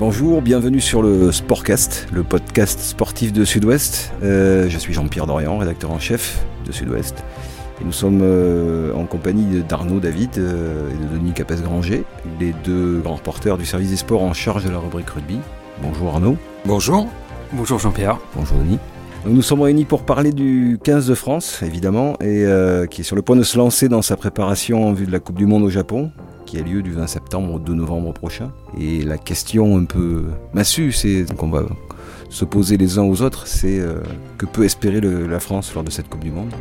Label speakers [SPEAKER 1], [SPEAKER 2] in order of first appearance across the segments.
[SPEAKER 1] Bonjour, bienvenue sur le Sportcast, le podcast sportif de Sud-Ouest. Euh, je suis Jean-Pierre Dorian, rédacteur en chef de Sud-Ouest. Et nous sommes euh, en compagnie d'Arnaud David euh, et de Denis Capes-Granger, les deux grands reporters du service des sports en charge de la rubrique rugby. Bonjour Arnaud.
[SPEAKER 2] Bonjour. Bonjour Jean-Pierre.
[SPEAKER 1] Bonjour Denis. nous sommes réunis pour parler du 15 de France, évidemment, et qui est sur le point de se lancer dans sa préparation en vue de la Coupe du Monde au Japon qui a lieu du 20 septembre au 2 novembre prochain. Et la question un peu massue, c'est qu'on va se poser les uns aux autres, c'est euh, que peut espérer la France lors de cette Coupe du Monde?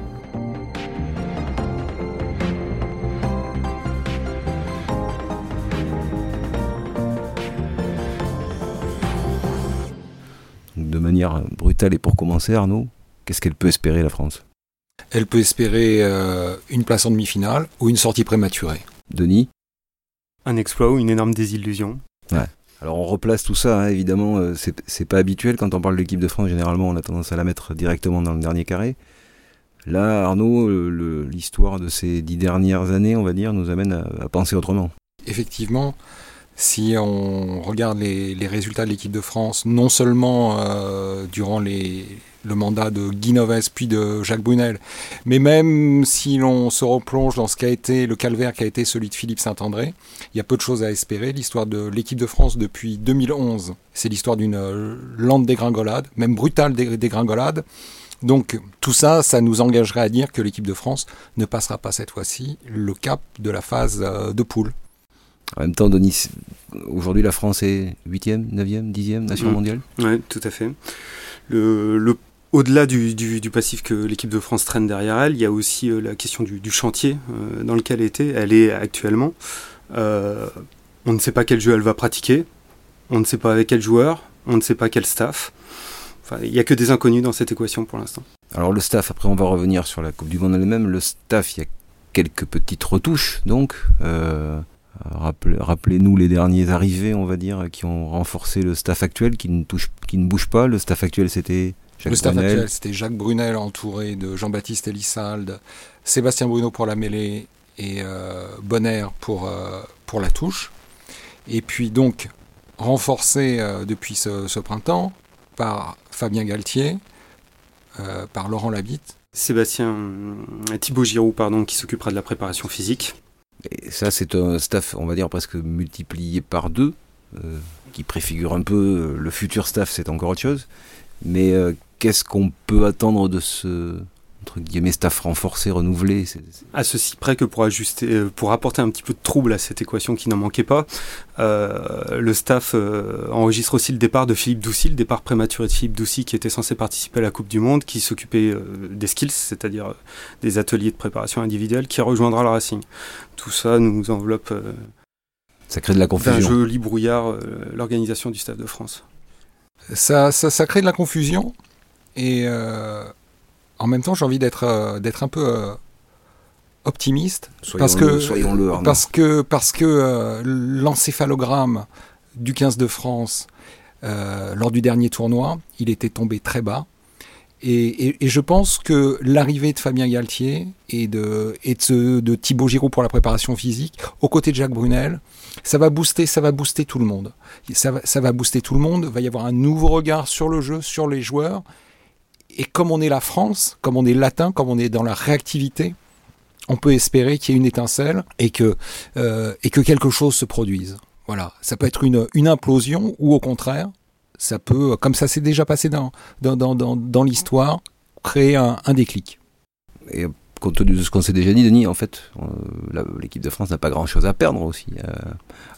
[SPEAKER 1] De manière brutale et pour commencer, Arnaud, qu'est-ce qu'elle peut espérer la France?
[SPEAKER 2] Elle peut espérer euh, une place en demi-finale ou une sortie prématurée.
[SPEAKER 1] Denis?
[SPEAKER 3] Un exploit ou une énorme désillusion.
[SPEAKER 1] Ouais. Alors on replace tout ça, hein, évidemment, euh, c'est pas habituel quand on parle de l'équipe de France, généralement on a tendance à la mettre directement dans le dernier carré. Là, Arnaud, euh, l'histoire de ces dix dernières années, on va dire, nous amène à, penser autrement.
[SPEAKER 2] Effectivement, si on regarde les, résultats de l'équipe de France, non seulement euh, durant les, le mandat de Guy Noves puis de Jacques Brunel. Mais même si l'on se replonge dans ce qu'a été le calvaire qui a été celui de Philippe Saint-André, il y a peu de choses à espérer. L'histoire de l'équipe de France depuis 2011, c'est l'histoire d'une euh, lente dégringolade, même brutale dégringolade. Donc tout ça, ça nous engagerait à dire que l'équipe de France ne passera pas cette fois-ci le cap de la phase euh, de poule.
[SPEAKER 1] En même temps, Denis, aujourd'hui la France est 8e, 9e, 10e nation mmh. mondiale
[SPEAKER 3] Oui, tout à fait. Le, le au-delà du, du, passif que l'équipe de France traîne derrière elle, il y a aussi euh, la question du, chantier euh, dans lequel elle était. Elle est actuellement. Euh, on ne sait pas quel jeu elle va pratiquer. On ne sait pas avec quel joueur. On ne sait pas quel staff. Enfin, il n'y a que des inconnus dans cette équation pour l'instant.
[SPEAKER 1] Alors le staff, après on va revenir sur la Coupe du Monde elle-même. Le staff, il y a quelques petites retouches donc. Rappelez-nous les derniers arrivés, on va dire, qui ont renforcé le staff actuel, qui ne, touche, qui ne bouge pas. Le staff actuel, c'était
[SPEAKER 2] le staff actuel, c'était Jacques Brunel entouré de Jean-Baptiste Elissalde, Sébastien Bruno pour la mêlée et euh, Bonner pour, euh, pour la touche. Et puis donc renforcé euh, depuis ce, printemps par Fabien Galtier, par Laurent Labitte.
[SPEAKER 3] Sébastien Thibaut Giroud, pardon, qui s'occupera de la préparation physique.
[SPEAKER 1] Et ça, c'est un staff, on va dire, presque multiplié par deux, qui préfigure un peu le futur staff, c'est encore autre chose. Mais qu'est-ce qu'on peut attendre de ce entre guillemets staff renforcé, renouvelé
[SPEAKER 3] À ceci près que pour ajuster, euh, pour apporter un petit peu de trouble à cette équation qui n'en manquait pas, euh, le staff euh, enregistre aussi le départ de Philippe Doucy, le départ prématuré de Philippe Doucy qui était censé participer à la Coupe du Monde, qui s'occupait des skills, c'est-à-dire des ateliers de préparation individuelle, qui rejoindra le Racing. Tout ça nous enveloppe.
[SPEAKER 1] ça crée de la confusion. Un
[SPEAKER 3] joli brouillard, l'organisation du staff de France.
[SPEAKER 2] Ça, ça, ça crée de la confusion. Et euh, en même temps, j'ai envie d'être euh, d'être un peu euh, optimiste
[SPEAKER 1] parce que
[SPEAKER 2] parce que parce que l'encéphalogramme du 15 de France lors du dernier tournoi, il était tombé très bas. Et, je pense que l'arrivée de Fabien Galtier et de, et de, de, Thibaut Giroud pour la préparation physique, aux côtés de Jacques Brunel, ça va booster, ça va booster tout le monde. Ça va, ça va booster tout le monde. Il va y avoir un nouveau regard sur le jeu, sur les joueurs. Et comme on est la France, comme on est latin, comme on est dans la réactivité, on peut espérer qu'il y ait une étincelle et que, euh, et que quelque chose se produise. Voilà, ça peut être une, une implosion ou au contraire, ça peut, comme ça s'est déjà passé dans, dans, dans, dans, l'histoire, créer un, un déclic.
[SPEAKER 1] Et compte tenu de ce qu'on s'est déjà dit, Denis, en fait, euh, l'équipe de France n'a pas grand-chose à perdre aussi,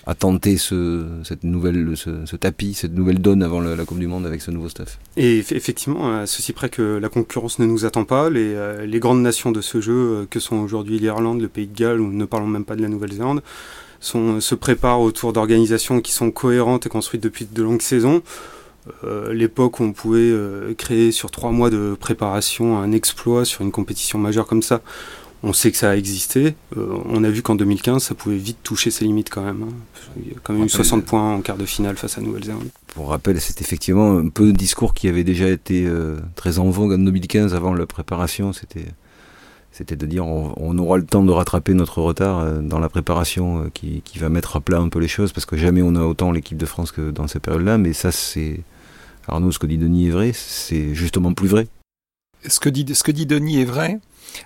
[SPEAKER 1] à, tenter ce, cette nouvelle, ce, tapis, cette nouvelle donne avant la, Coupe du Monde avec ce nouveau staff.
[SPEAKER 3] Et effectivement, à ceci près que la concurrence ne nous attend pas, les, euh, les grandes nations de ce jeu, euh, que sont aujourd'hui l'Irlande, le Pays de Galles, ou ne parlons même pas de la Nouvelle-Zélande, se préparent autour d'organisations qui sont cohérentes et construites depuis de longues saisons. Euh, l'époque où on pouvait euh, créer sur trois mois de préparation un exploit sur une compétition majeure comme ça, on sait que ça a existé. Euh, on a vu qu'en 2015, ça pouvait vite toucher ses limites quand même. Hein. Il y a quand même eu 60 points en quart de finale face à Nouvelle-Zélande.
[SPEAKER 1] Pour rappel, c'est effectivement un peu un discours qui avait déjà été très en vogue en 2015 avant la préparation. C'était C'était de dire on, aura le temps de rattraper notre retard euh, dans la préparation euh, qui, va mettre à plat un peu les choses parce que jamais on a autant l'équipe de France que dans ces périodes-là. Mais ça, c'est Arnaud, ce que dit Denis est vrai, c'est justement plus vrai.
[SPEAKER 2] Ce que dit, ce que dit Denis est vrai.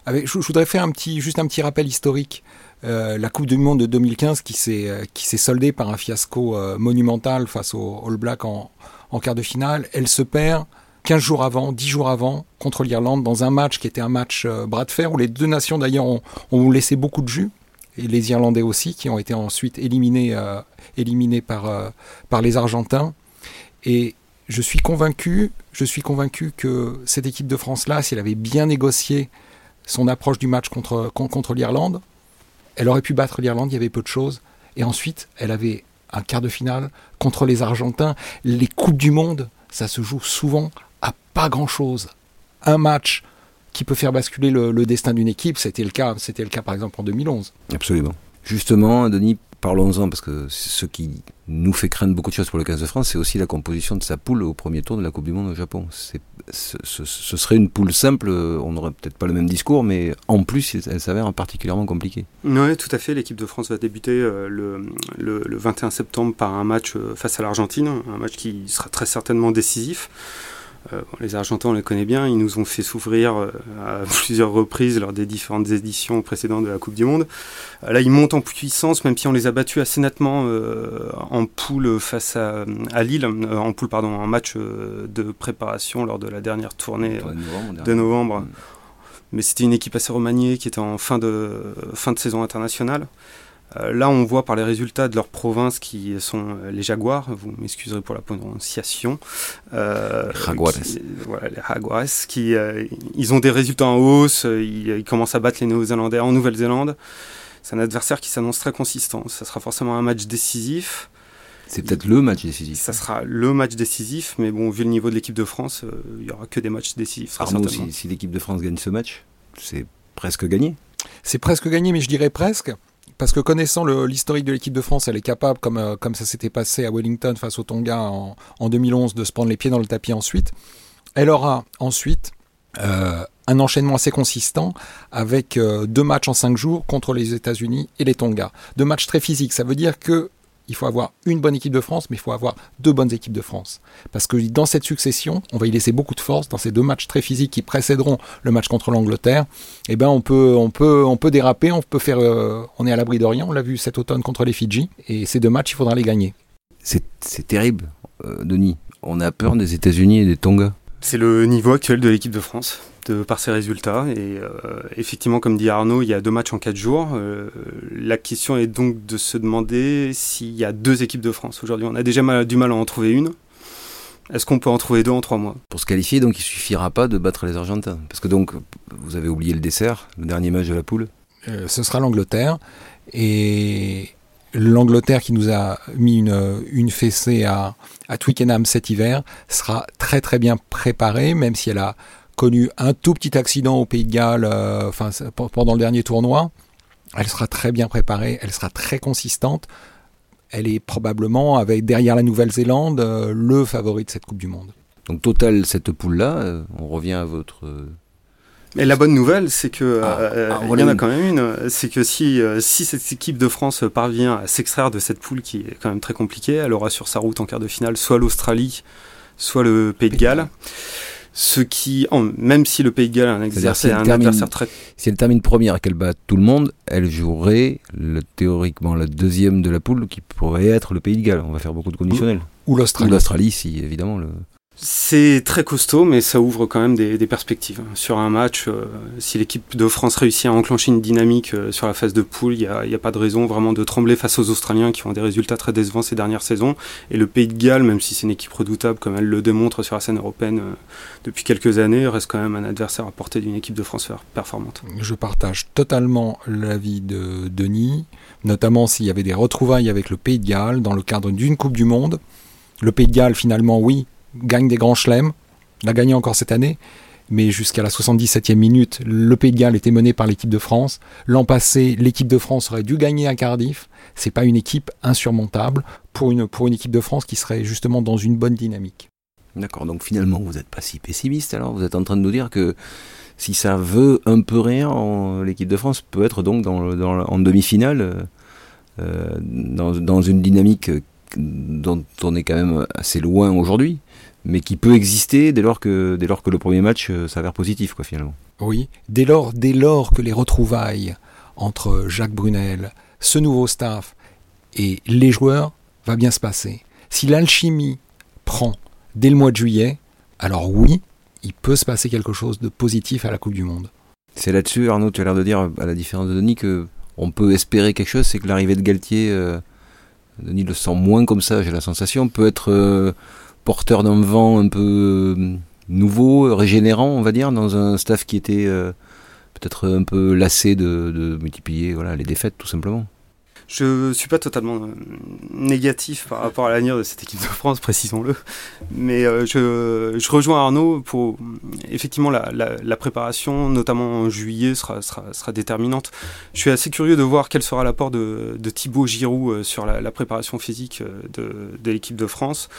[SPEAKER 2] Avec, je, voudrais faire un petit, juste un petit rappel historique. Euh, la Coupe du Monde de 2015 qui s'est qui s'est soldée par un fiasco monumental face aux All Blacks en, en quart de finale, elle se perd 15 jours avant, 10 jours avant, contre l'Irlande, dans un match qui était un match euh, bras de fer, où les deux nations d'ailleurs ont, laissé beaucoup de jus, et les Irlandais aussi, qui ont été ensuite éliminés, euh, éliminés par, euh, par les Argentins. Et je suis convaincu, je suis convaincu que cette équipe de France-là, si elle avait bien négocié son approche du match contre, contre l'Irlande, elle aurait pu battre l'Irlande, il y avait peu de choses. Et ensuite, elle avait un quart de finale contre les Argentins. Les Coupes du Monde, ça se joue souvent pas grand-chose. Un match qui peut faire basculer le, destin d'une équipe, c'était le cas, c'était le cas par exemple en 2011.
[SPEAKER 1] Absolument. Justement, Denis, parlons-en parce que ce qui nous fait craindre beaucoup de choses pour le 15 de France, c'est aussi la composition de sa poule au premier tour de la Coupe du Monde au Japon. Ce, ce, serait une poule simple, on n'aurait peut-être pas le même discours, mais en plus, elle s'avère particulièrement compliquée.
[SPEAKER 3] Oui, tout à fait. L'équipe de France va débuter euh, le, le, le 21 septembre par un match euh, face à l'Argentine, un match qui sera très certainement décisif. Euh, les Argentins, on les connaît bien, ils nous ont fait souffrir euh, à plusieurs reprises lors des différentes éditions précédentes de la Coupe du Monde. Euh, là, ils montent en puissance, même si on les a battus assez nettement en poule face à, Lille, en poule, pardon, en match de préparation lors de la dernière tournée de novembre. Mm. Mais c'était une équipe assez remaniée qui était en fin de, fin de saison internationale. Euh, là, on voit par les résultats de leur province qui sont euh, les Jaguars, vous m'excuserez pour la prononciation.
[SPEAKER 1] Euh, Jaguares.
[SPEAKER 3] voilà, les Jaguares, qui, ils ont des résultats en hausse, ils, commencent à battre les Néo-Zélandais en Nouvelle-Zélande. C'est un adversaire qui s'annonce très consistant. Ça sera forcément un match décisif.
[SPEAKER 1] C'est peut-être le match décisif.
[SPEAKER 3] Ça sera le match décisif, mais bon, vu le niveau de l'équipe de France, il n'y aura que des matchs décisifs.
[SPEAKER 1] Arnaud, si, si l'équipe de France gagne ce match, c'est presque gagné.
[SPEAKER 2] C'est presque gagné, mais je dirais presque parce que connaissant l'historique de l'équipe de France, elle est capable, comme, euh, comme ça s'était passé à Wellington face au Tonga en, en, 2011, de se prendre les pieds dans le tapis ensuite. Elle aura ensuite euh, un enchaînement assez consistant avec euh, deux matchs en cinq jours contre les États-Unis et les Tonga. Deux matchs très physiques. Ça veut dire que il faut avoir une bonne équipe de France, mais il faut avoir deux bonnes équipes de France. Parce que dans cette succession, on va y laisser beaucoup de force dans ces deux matchs très physiques qui précéderont le match contre l'Angleterre. Eh ben, on peut, on peut, on peut déraper, on peut faire, euh, on est à l'abri de rien. On l'a vu cet automne contre les Fidji, et ces deux matchs, il faudra les gagner.
[SPEAKER 1] C'est terrible, euh, Denis. On a peur des États-Unis et des Tonga.
[SPEAKER 3] C'est le niveau actuel de l'équipe de France de, par ses résultats. Et euh, effectivement, comme dit Arnaud, il y a deux matchs en quatre jours. Euh, la question est donc de se demander s'il y a deux équipes de France aujourd'hui. On a déjà du mal à en trouver une. Est-ce qu'on peut en trouver deux en trois mois?
[SPEAKER 1] Pour se qualifier, donc il suffira pas de battre les Argentins. Parce que donc, vous avez oublié le dessert, le dernier match de la poule.
[SPEAKER 2] Euh, ce sera l'Angleterre. Et l'Angleterre qui nous a mis une, une fessée à, à Twickenham cet hiver sera très très bien préparée, même si elle a connu un tout petit accident au Pays de Galles euh, enfin, pendant le dernier tournoi. Elle sera très bien préparée, elle sera très consistante. Elle est probablement, avec derrière la Nouvelle-Zélande, euh, le favori de cette Coupe du Monde.
[SPEAKER 1] Donc total, cette poule-là, euh, on revient à votre...
[SPEAKER 3] Mais la bonne nouvelle, c'est que ah, ah, il y en a quand même une, c'est que si si cette équipe de France parvient à s'extraire de cette poule qui est quand même très compliquée, elle aura sur sa route en quart de finale soit l'Australie, soit le Pays de Galles. Ce qui, même si le Pays de Galles a un, un adversaire très.
[SPEAKER 1] Si elle termine première et qu'elle bat tout le monde, elle jouerait le, théoriquement la deuxième de la poule qui pourrait être le Pays de Galles. On va faire beaucoup de conditionnels.
[SPEAKER 2] Ou l'Australie.
[SPEAKER 1] Ou l'Australie, si évidemment. Le...
[SPEAKER 3] C'est très costaud, mais ça ouvre quand même des, perspectives. Sur un match, euh, si l'équipe de France réussit à enclencher une dynamique euh, sur la phase de poule, il n'y a, pas de raison vraiment de trembler face aux Australiens qui ont des résultats très décevants ces dernières saisons. Et le Pays de Galles, même si c'est une équipe redoutable comme elle le démontre sur la scène européenne euh, depuis quelques années, reste quand même un adversaire à portée d'une équipe de France performante.
[SPEAKER 2] Je partage totalement l'avis de Denis, notamment s'il y avait des retrouvailles avec le Pays de Galles dans le cadre d'une Coupe du Monde. Le Pays de Galles, finalement, oui, gagne des grands chelems, l'a gagné encore cette année, mais jusqu'à la 77e minute, le Pays de Galles était mené par l'équipe de France. L'an passé, l'équipe de France aurait dû gagner à Cardiff. C'est pas une équipe insurmontable pour une, pour une équipe de France qui serait justement dans une bonne dynamique.
[SPEAKER 1] D'accord, donc finalement, vous n'êtes pas si pessimiste alors Vous êtes en train de nous dire que si ça veut un peu rien, l'équipe de France peut être donc dans, dans en demi-finale, euh, dans, dans, une dynamique dont on est quand même assez loin aujourd'hui, mais qui peut exister dès lors que, dès lors que le premier match euh, s'avère positif, quoi, finalement.
[SPEAKER 2] Oui, dès lors, dès lors que les retrouvailles entre Jacques Brunel, ce nouveau staff et les joueurs va bien se passer. Si l'alchimie prend dès le mois de juillet, alors oui, il peut se passer quelque chose de positif à la Coupe du Monde.
[SPEAKER 1] C'est là-dessus, Arnaud, tu as l'air de dire, à la différence de Denis, que on peut espérer quelque chose, c'est que l'arrivée de Galtier, euh, Denis le sent moins comme ça, j'ai la sensation, peut être euh, porteur d'un vent un peu euh, nouveau, régénérant, on va dire, dans un staff qui était peut-être un peu lassé de, de multiplier voilà, les défaites, tout simplement.
[SPEAKER 3] Je suis pas totalement euh, négatif par rapport à l'avenir de cette équipe de France, précisons-le. Mais euh, je, je, rejoins Arnaud pour effectivement la, la, la, préparation, notamment en juillet, sera, sera, sera, déterminante. Je suis assez curieux de voir quel sera l'apport de, de Thibaut Giroud euh, sur la, la préparation physique de, de l'équipe de France,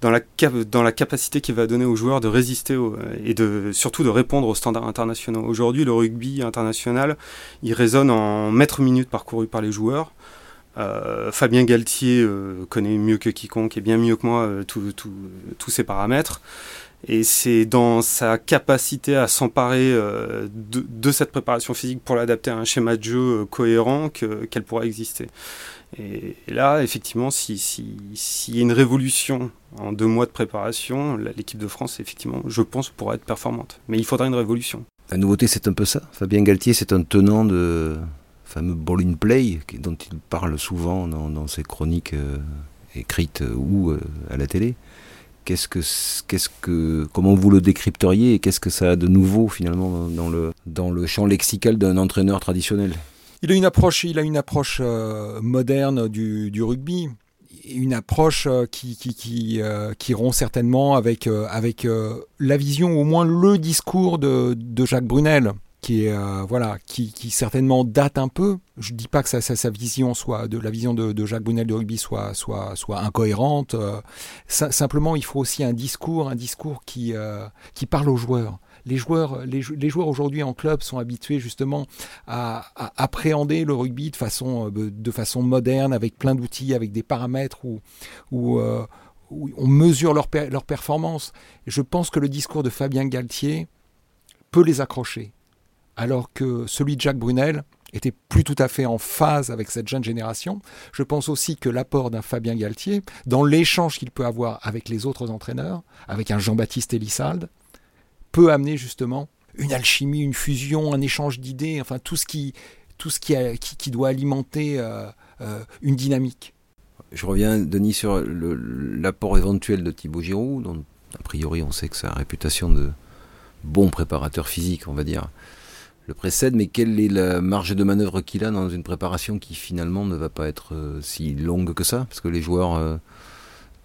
[SPEAKER 3] dans la, dans la capacité qu'il va donner aux joueurs de résister et de surtout de répondre aux standards internationaux. Aujourd'hui, le rugby international, il résonne en mètres minutes parcourus par les joueurs. Euh, Fabien Galtier euh, connaît mieux que quiconque et bien mieux que moi euh, tous ces paramètres. Et c'est dans sa capacité à s'emparer de, de, cette préparation physique pour l'adapter à un schéma de jeu cohérent qu'elle pourra exister. Et, là, effectivement, s'il si, si, y a une révolution en deux mois de préparation, l'équipe de France, effectivement, je pense, pourra être performante. Mais il faudra une révolution.
[SPEAKER 1] La nouveauté, c'est un peu ça? Fabien Galtier, c'est un tenant de, fameux ball in play dont il parle souvent dans, ses chroniques euh, écrites euh, ou euh, à la télé. Qu'est-ce que, qu'est-ce que, comment vous le décrypteriez et qu'est-ce que ça a de nouveau finalement dans le, dans le champ lexical d'un entraîneur traditionnel?
[SPEAKER 2] Il a une approche, il a une approche moderne du, du, rugby, une approche qui, qui, qui, qui rompt certainement avec, avec la vision, au moins le discours de, de Jacques Brunel qui est euh, voilà, qui, qui, certainement date un peu. Je dis pas que sa, sa, vision soit de la vision de, de, Jacques Brunel de rugby soit soit soit incohérente. Euh, simplement, il faut aussi un discours, un discours qui euh, qui parle aux joueurs. Les joueurs, les, les joueurs aujourd'hui en club sont habitués justement à, à, appréhender le rugby de façon de façon moderne, avec plein d'outils, avec des paramètres où où, où on mesure leur, leur performance. je pense que le discours de Fabien Galtier peut les accrocher alors que celui de Jacques Brunel était plus tout à fait en phase avec cette jeune génération. Je pense aussi que l'apport d'un Fabien Galtier, dans l'échange qu'il peut avoir avec les autres entraîneurs, avec un Jean-Baptiste Elissalde, peut amener justement une alchimie, une fusion, un échange d'idées, enfin tout ce qui, tout ce qui, qui, doit alimenter euh, euh, une dynamique.
[SPEAKER 1] Je reviens, Denis, sur l'apport éventuel de Thibaut Giroud, dont a priori on sait que sa réputation de bon préparateur physique, on va dire, le précède, mais quelle est la marge de manœuvre qu'il a dans une préparation qui finalement ne va pas être euh, si longue que ça, parce que les joueurs euh,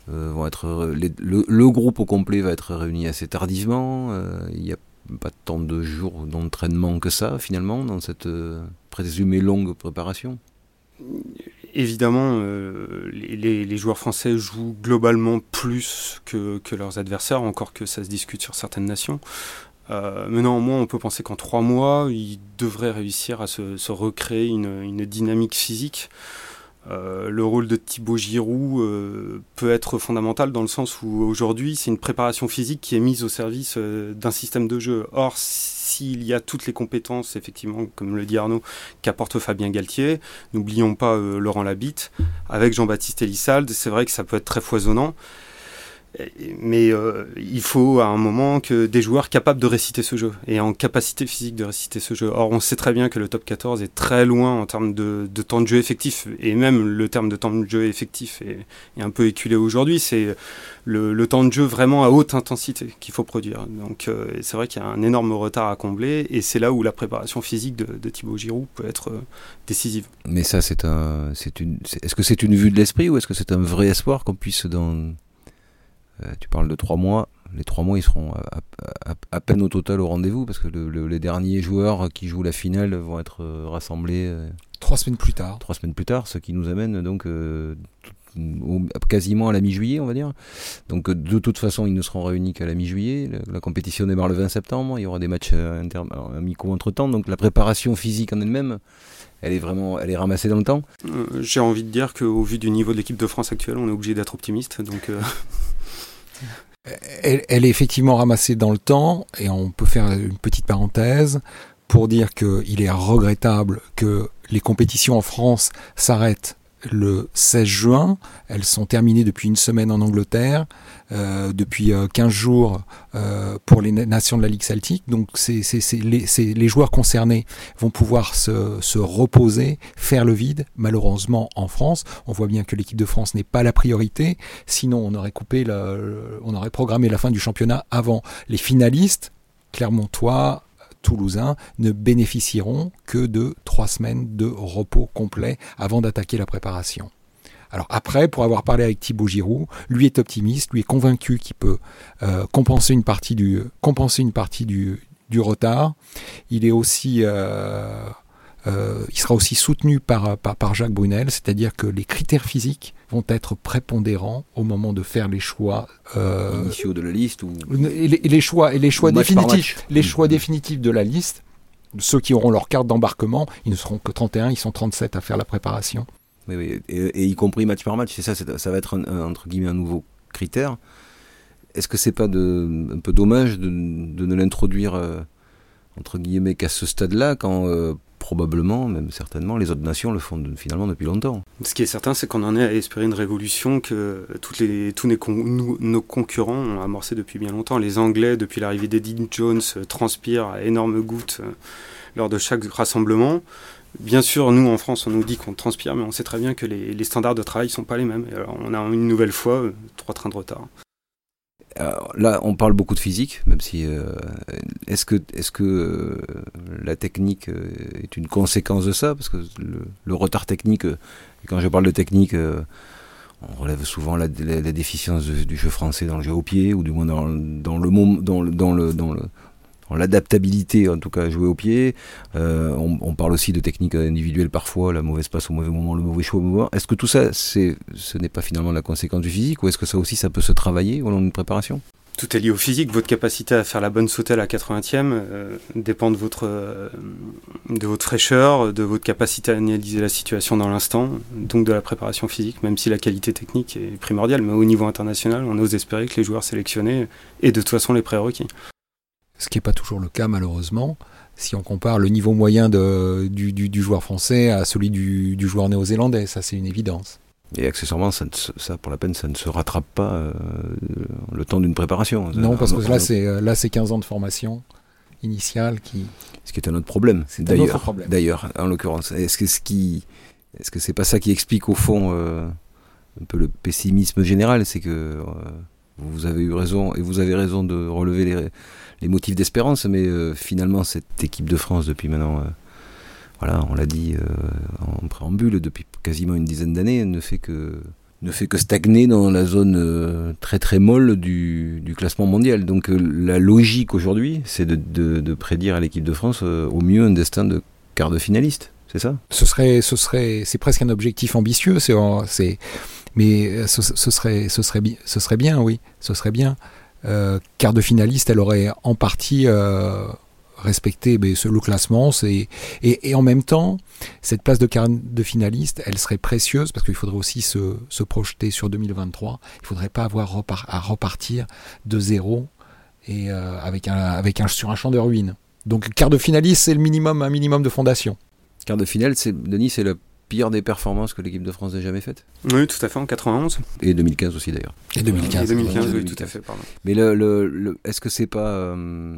[SPEAKER 1] euh, vont être, le, groupe au complet va être réuni assez tardivement. Il n'y a pas tant de jours d'entraînement que ça finalement dans cette présumée longue préparation.
[SPEAKER 3] Évidemment, les, joueurs français jouent globalement plus que, que, leurs adversaires, encore que ça se discute sur certaines nations. Euh, mais néanmoins, on peut penser qu'en trois mois, il devrait réussir à se, recréer une, dynamique physique. Euh, le rôle de Thibaut Giroud euh, peut être fondamental dans le sens où aujourd'hui, c'est une préparation physique qui est mise au service d'un système de jeu. Or, s'il y a toutes les compétences, effectivement, comme le dit Arnaud, qu'apporte Fabien Galtier, n'oublions pas Laurent Labitte, avec Jean-Baptiste Elissalde, c'est vrai que ça peut être très foisonnant. Mais euh, il faut à un moment que des joueurs capables de réciter ce jeu et en capacité physique de réciter ce jeu. Or, on sait très bien que le top 14 est très loin en termes de, temps de jeu effectif et même le terme de temps de jeu effectif est, un peu éculé aujourd'hui. C'est le, temps de jeu vraiment à haute intensité qu'il faut produire. Donc, euh, c'est vrai qu'il y a un énorme retard à combler et c'est là où la préparation physique de, de Thibaut Giroud peut être euh, décisive.
[SPEAKER 1] Mais ça, c'est un, c'est une, est-ce que c'est une vue de l'esprit ou est-ce que c'est un vrai espoir qu'on puisse dans tu parles de trois mois. Les trois mois, ils seront à, peine au total au rendez-vous parce que les derniers joueurs qui jouent la finale vont être euh, rassemblés. Euh,
[SPEAKER 2] trois semaines plus tard.
[SPEAKER 1] Trois semaines plus tard, ce qui nous amène donc quasiment à la mi-juillet, on va dire. Donc de toute façon, ils ne seront réunis qu'à la mi-juillet. La, compétition démarre le 20 septembre. Il y aura des matchs amicaux entre-temps. Donc la préparation physique en elle-même, elle est vraiment elle est ramassée dans le temps.
[SPEAKER 3] J'ai envie de dire qu'au vu du niveau de l'équipe de France actuelle, on est obligé d'être optimiste. Donc
[SPEAKER 2] elle, elle, est effectivement ramassée dans le temps, et on peut faire une petite parenthèse pour dire qu'il est regrettable que les compétitions en France s'arrêtent le 16 juin. Elles sont terminées depuis une semaine en Angleterre, euh, depuis 15 euh, jours euh, pour les nations de la Ligue Celtique. Donc c'est, les, les, joueurs concernés vont pouvoir se, se, reposer, faire le vide. Malheureusement en France, on voit bien que l'équipe de France n'est pas la priorité. Sinon on aurait coupé, on aurait programmé la fin du championnat avant. Les finalistes, Clermontois, Toulousains ne bénéficieront que de trois semaines de repos complet avant d'attaquer la préparation. Alors après, pour avoir parlé avec Thibaut Giroud, lui est optimiste, lui est convaincu qu'il peut euh, compenser une partie du compenser une partie du, du retard. Il est aussi euh, euh, il sera aussi soutenu par, par, Jacques Brunel, c'est-à-dire que les critères physiques vont être prépondérants au moment de faire les choix
[SPEAKER 1] euh, initiaux de la liste ou
[SPEAKER 2] et les, choix et les choix définitifs, les choix mmh. définitifs de la liste. Ceux qui auront leur carte d'embarquement, ils ne seront que 31, ils sont 37 à faire la préparation.
[SPEAKER 1] Oui, oui. Et, y compris match par match, c'est ça, ça va être un, entre guillemets un nouveau critère. Est-ce que c'est pas de, un peu dommage de, de ne l'introduire euh, entre guillemets qu'à ce stade-là, quand euh, probablement, même certainement, les autres nations le font finalement depuis longtemps.
[SPEAKER 3] Ce qui est certain, c'est qu'on en est à espérer une révolution que toutes les, tous nos, concurrents ont amorcé depuis bien longtemps. Les Anglais, depuis l'arrivée d'Eddie Jones, euh, transpirent à énormes gouttes euh, lors de chaque rassemblement. Bien sûr, nous en France, on nous dit qu'on transpire, mais on sait très bien que les, les standards de travail ne sont pas les mêmes. alors, on a une nouvelle fois euh, trois trains de retard
[SPEAKER 1] là, on parle beaucoup de physique, même si euh, est-ce que est-ce que euh, la technique euh, est une conséquence de ça? Parce que le, retard technique, quand je parle de technique, on relève souvent la, déficience du jeu français dans le jeu au pied, ou du moins dans, dans le dans le dans le dans le l'adaptabilité, en tout cas, jouer au pied. Euh, on, parle aussi de techniques individuelles parfois, la mauvaise passe au mauvais moment, le mauvais choix au moment. Est-ce que tout ça, c'est, ce n'est pas finalement la conséquence du physique, ou est-ce que ça aussi, ça peut se travailler au long d'une préparation?
[SPEAKER 3] Tout est lié au physique. Votre capacité à faire la bonne sautelle à 80e euh, dépend de votre, euh, de votre fraîcheur, de votre capacité à analyser la situation dans l'instant, donc de la préparation physique, même si la qualité technique est primordiale. Mais au niveau international, on ose espérer que les joueurs sélectionnés aient de toute façon les prérequis
[SPEAKER 2] ce qui n'est pas toujours le cas malheureusement, si on compare le niveau moyen de, du, du, joueur français à celui du, du joueur néo-zélandais, ça c'est une évidence.
[SPEAKER 1] Et accessoirement, ça, ça, pour la peine, ça ne se rattrape pas euh, le temps d'une préparation.
[SPEAKER 2] Non, parce que là, c'est euh, là, c'est 15 ans de formation initiale qui.
[SPEAKER 1] Ce qui est un autre problème. D'ailleurs, d'ailleurs, en l'occurrence, est-ce que ce qui, est-ce que c'est pas ça qui explique au fond euh, un peu le pessimisme général, c'est que vous avez eu raison et vous avez raison de relever les les motifs d'espérance, mais euh, finalement cette équipe de France depuis maintenant, euh, voilà, on l'a dit euh, en préambule, depuis quasiment une dizaine d'années, ne fait que ne fait que stagner dans la zone très très molle du, classement mondial. Donc la logique aujourd'hui, c'est de, prédire à l'équipe de France au mieux un destin de quart de finaliste. C'est ça?
[SPEAKER 2] Ce serait, ce serait, c'est presque un objectif ambitieux. C'est, mais ce, ce, serait, ce serait, ce serait bien, oui, ce serait bien. Euh, quart de finaliste, elle aurait en partie euh, respecté ben, le classement. Et, et, en même temps, cette place de quart de finaliste, elle serait précieuse parce qu'il faudrait aussi se, se, projeter sur 2023. Il ne faudrait pas avoir à repartir de zéro et euh, avec un, avec un, sur un champ de ruines. Donc quart de finaliste, c'est le minimum, un minimum de fondation.
[SPEAKER 1] Quart de finale, c'est Denis, c'est le pire des performances que l'équipe de France ait jamais faites
[SPEAKER 3] Oui, tout à fait, en 91.
[SPEAKER 1] Et 2015 aussi d'ailleurs.
[SPEAKER 2] Et 2015.
[SPEAKER 3] Et 2015, oui, tout à fait, pardon.
[SPEAKER 1] Mais le, le, est-ce que c'est pas... Euh,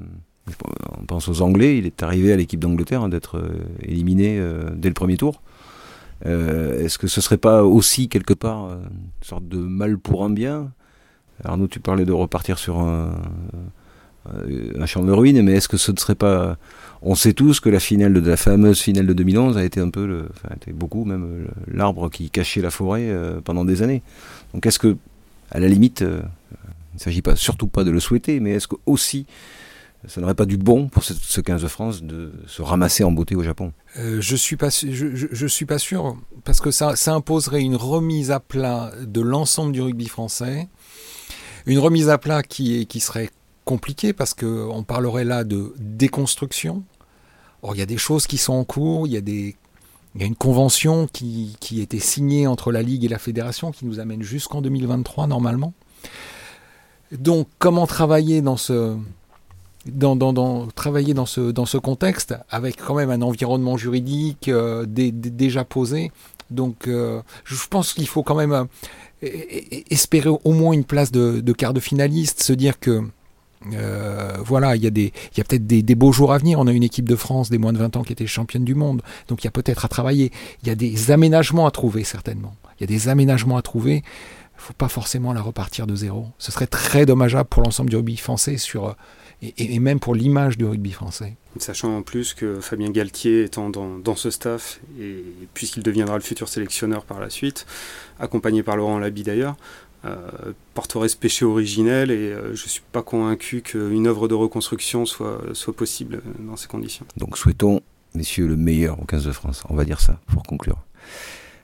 [SPEAKER 1] on pense aux Anglais, il est arrivé à l'équipe d'Angleterre hein, d'être euh, éliminé euh, dès le premier tour. est-ce que ce serait pas aussi quelque part une sorte de mal pour un bien? Arnaud, tu parlais de repartir sur un, un champ de ruines, mais est-ce que ce ne serait pas on sait tous que la finale de la fameuse finale de 2011 a été un peu, le, enfin, beaucoup même euh, l'arbre qui cachait la forêt euh, pendant des années. Donc est-ce que, à la limite, euh, il ne s'agit pas surtout pas de le souhaiter, mais est-ce que aussi ça n'aurait pas du bon pour ce, 15 de France de se ramasser en beauté au Japon?
[SPEAKER 2] Euh, Je suis pas, je, je, suis pas sûr parce que ça, ça imposerait une remise à plat de l'ensemble du rugby français, une remise à plat qui, est, qui serait compliquée parce que on parlerait là de déconstruction. Or, il y a des choses qui sont en cours, il y a des il y a une convention qui, qui était signée entre la Ligue et la Fédération qui nous amène jusqu'en 2023 normalement. Donc comment travailler dans ce, dans, dans, dans, travailler dans ce, dans ce contexte avec quand même un environnement juridique euh, déjà posé. Donc euh, je pense qu'il faut quand même euh, espérer au moins une place de, de quart de finaliste, se dire que voilà, il y a, a peut-être des, des, beaux jours à venir. On a une équipe de France des moins de 20 ans qui était championne du monde. Donc il y a peut-être à travailler. Il y a des aménagements à trouver, certainement. Il y a des aménagements à trouver il ne faut pas forcément la repartir de zéro. Ce serait très dommageable pour l'ensemble du rugby français sur, et, même pour l'image du rugby français.
[SPEAKER 3] Sachant en plus que Fabien Galtier étant dans, ce staff, et puisqu'il deviendra le futur sélectionneur par la suite, accompagné par Laurent Labi d'ailleurs, euh, porterait ce péché originel et euh, je ne suis pas convaincu qu'une œuvre de reconstruction soit, soit possible dans ces conditions.
[SPEAKER 1] Donc souhaitons, messieurs, le meilleur au 15 de France. On va dire ça pour conclure.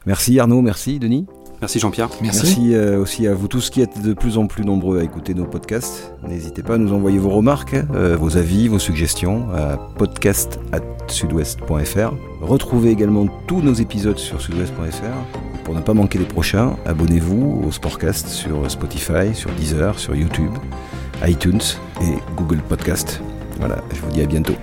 [SPEAKER 1] Merci Arnaud, merci Denis.
[SPEAKER 3] Merci Jean-Pierre.
[SPEAKER 1] Merci, euh, aussi à vous tous qui êtes de plus en plus nombreux à écouter nos podcasts. N'hésitez pas à nous envoyer vos remarques, euh, vos avis, vos suggestions à podcast@sudouest.fr. Retrouvez également tous nos épisodes sur sudouest.fr. Pour ne pas manquer les prochains, abonnez-vous au Sportcast sur Spotify, sur Deezer, sur YouTube, iTunes et Google Podcast. Voilà, je vous dis à bientôt.